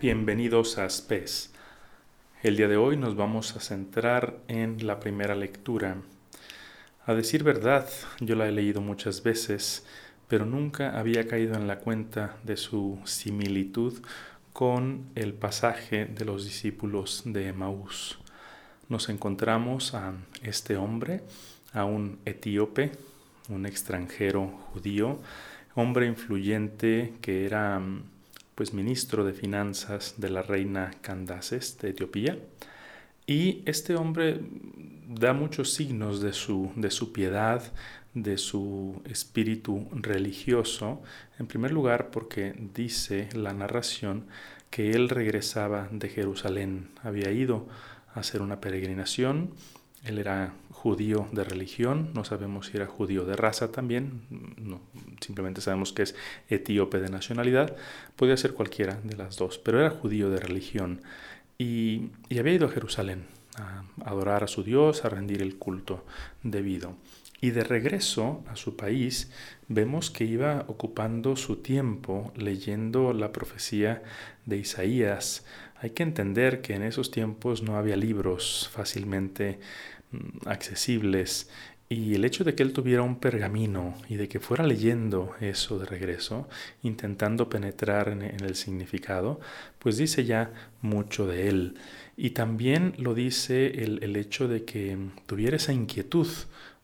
Bienvenidos a SPES. El día de hoy nos vamos a centrar en la primera lectura. A decir verdad, yo la he leído muchas veces, pero nunca había caído en la cuenta de su similitud con el pasaje de los discípulos de Emaús. Nos encontramos a este hombre, a un etíope, un extranjero judío, hombre influyente que era pues ministro de finanzas de la reina Candaces de Etiopía. Y este hombre da muchos signos de su, de su piedad, de su espíritu religioso, en primer lugar porque dice la narración que él regresaba de Jerusalén, había ido a hacer una peregrinación, él era judío de religión, no sabemos si era judío de raza también, no, simplemente sabemos que es etíope de nacionalidad, podía ser cualquiera de las dos, pero era judío de religión y, y había ido a Jerusalén a adorar a su Dios, a rendir el culto debido. Y de regreso a su país vemos que iba ocupando su tiempo leyendo la profecía de Isaías. Hay que entender que en esos tiempos no había libros fácilmente mm, accesibles y el hecho de que él tuviera un pergamino y de que fuera leyendo eso de regreso, intentando penetrar en, el significado, pues dice ya mucho de él. Y también lo dice el, hecho de que tuviera esa inquietud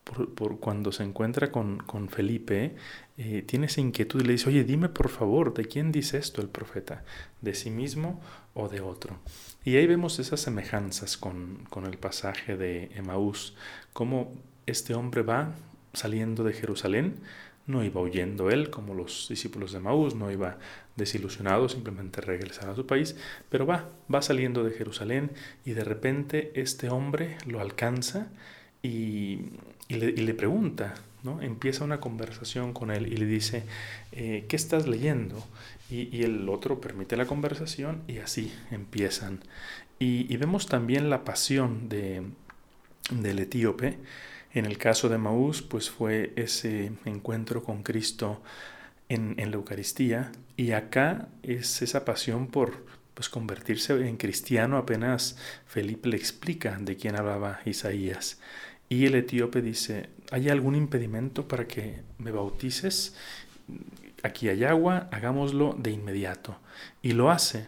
por, cuando se encuentra con, Felipe, eh, tiene esa inquietud y le dice, oye, dime por favor, ¿de quién dice esto el profeta? ¿De sí mismo o de otro? Y ahí vemos esas semejanzas con, con el pasaje de Emaús, cómo este hombre va saliendo de Jerusalén, no iba huyendo él como los discípulos de Maús, no iba desilusionado, simplemente regresar a su país, pero va, va saliendo de Jerusalén y de repente este hombre lo alcanza y, le, pregunta, ¿no? empieza una conversación con él y le dice, eh, ¿qué estás leyendo? Y, el otro permite la conversación y así empiezan. Y, y vemos también la pasión de, del etíope, en el caso de Maús, pues fue ese encuentro con Cristo en, la Eucaristía y acá es esa pasión por pues, convertirse en cristiano. Apenas Felipe le explica de quién hablaba Isaías. Y el etíope dice, ¿hay algún impedimento para que me bautices? Aquí hay agua, hagámoslo de inmediato. Y lo hace.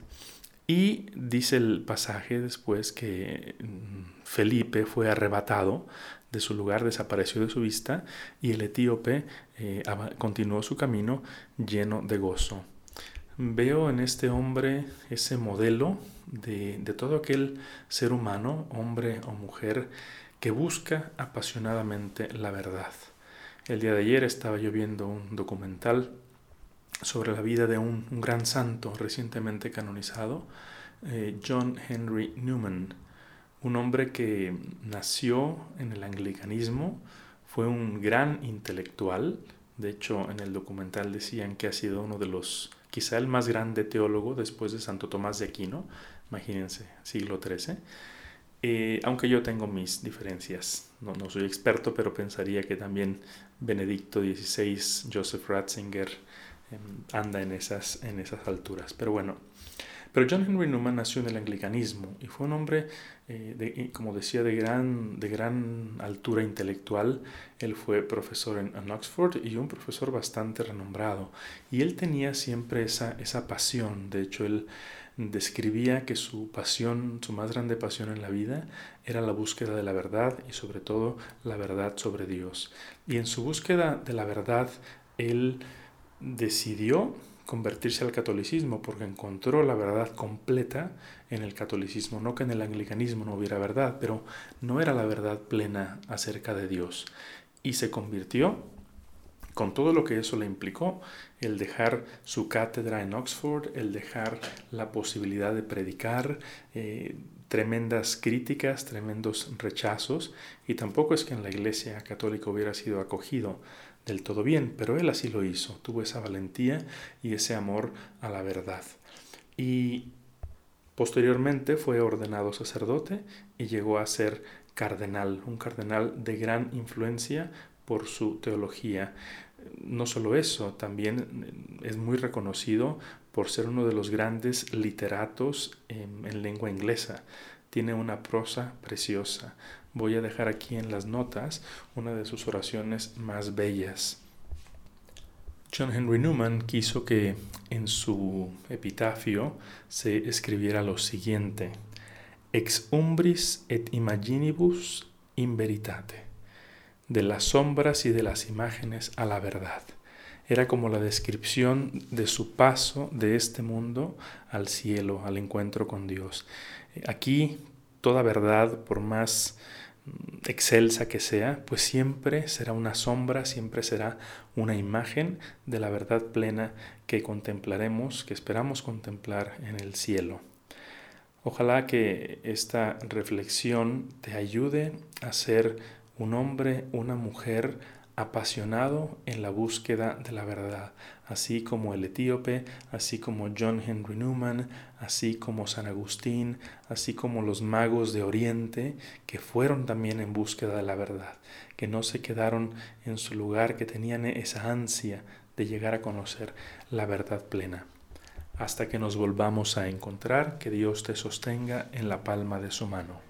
Y dice el pasaje después que mm, Felipe fue arrebatado de su lugar, desapareció de su vista y el etíope eh, continuó su camino lleno de gozo. Veo en este hombre ese modelo de, de todo aquel ser humano, hombre o mujer, que busca apasionadamente la verdad. El día de ayer estaba yo viendo un documental sobre la vida de un, gran santo recientemente canonizado, eh, John Henry Newman un hombre que nació en el anglicanismo, fue un gran intelectual, de hecho en el documental decían que ha sido uno de los, quizá el más grande teólogo después de Santo Tomás de Aquino, imagínense, siglo XIII. Eh, aunque yo tengo mis diferencias, no, no, soy experto, pero pensaría que también Benedicto XVI, Joseph Ratzinger, em, anda en esas, en esas alturas. Pero bueno, pero John Henry Newman nació en el anglicanismo y fue un hombre, eh, como decía, de gran, de gran altura intelectual. Él fue profesor en, Oxford y un profesor bastante renombrado. Y él tenía siempre esa, esa pasión. De hecho, él describía que su pasión, su más grande pasión en la vida, era la búsqueda de la verdad y sobre todo la verdad sobre Dios. Y en su búsqueda de la verdad, él decidió convertirse al catolicismo porque encontró la verdad completa en el catolicismo, no que en el anglicanismo no hubiera verdad, pero no era la verdad plena acerca de Dios. Y se convirtió con todo lo que eso le implicó, el dejar su cátedra en Oxford, el dejar la posibilidad de predicar, eh, tremendas críticas, tremendos rechazos, y tampoco es que en la Iglesia católica hubiera sido acogido del todo bien, pero él así lo hizo, tuvo esa valentía y ese amor a la verdad. Y posteriormente fue ordenado sacerdote y llegó a ser cardenal, un cardenal de gran influencia por su teología. No solo eso, también es muy reconocido por ser uno de los grandes literatos en, en lengua inglesa. Tiene una prosa preciosa. Voy a dejar aquí en las notas una de sus oraciones más bellas. John Henry Newman quiso que en su epitafio se escribiera lo siguiente: Ex umbris et imaginibus in veritate, de las sombras y de las imágenes a la verdad. Era como la descripción de su paso de este mundo al cielo, al encuentro con Dios. Aquí toda verdad, por más excelsa que sea, pues siempre será una sombra, siempre será una imagen de la verdad plena que contemplaremos, que esperamos contemplar en el cielo. Ojalá que esta reflexión te ayude a ser un hombre, una mujer apasionado en la búsqueda de la verdad, así como el etíope, así como John Henry Newman, así como San Agustín, así como los magos de Oriente, que fueron también en búsqueda de la verdad, que no se quedaron en su lugar, que tenían esa ansia de llegar a conocer la verdad plena. Hasta que nos volvamos a encontrar, que Dios te sostenga en la palma de su mano.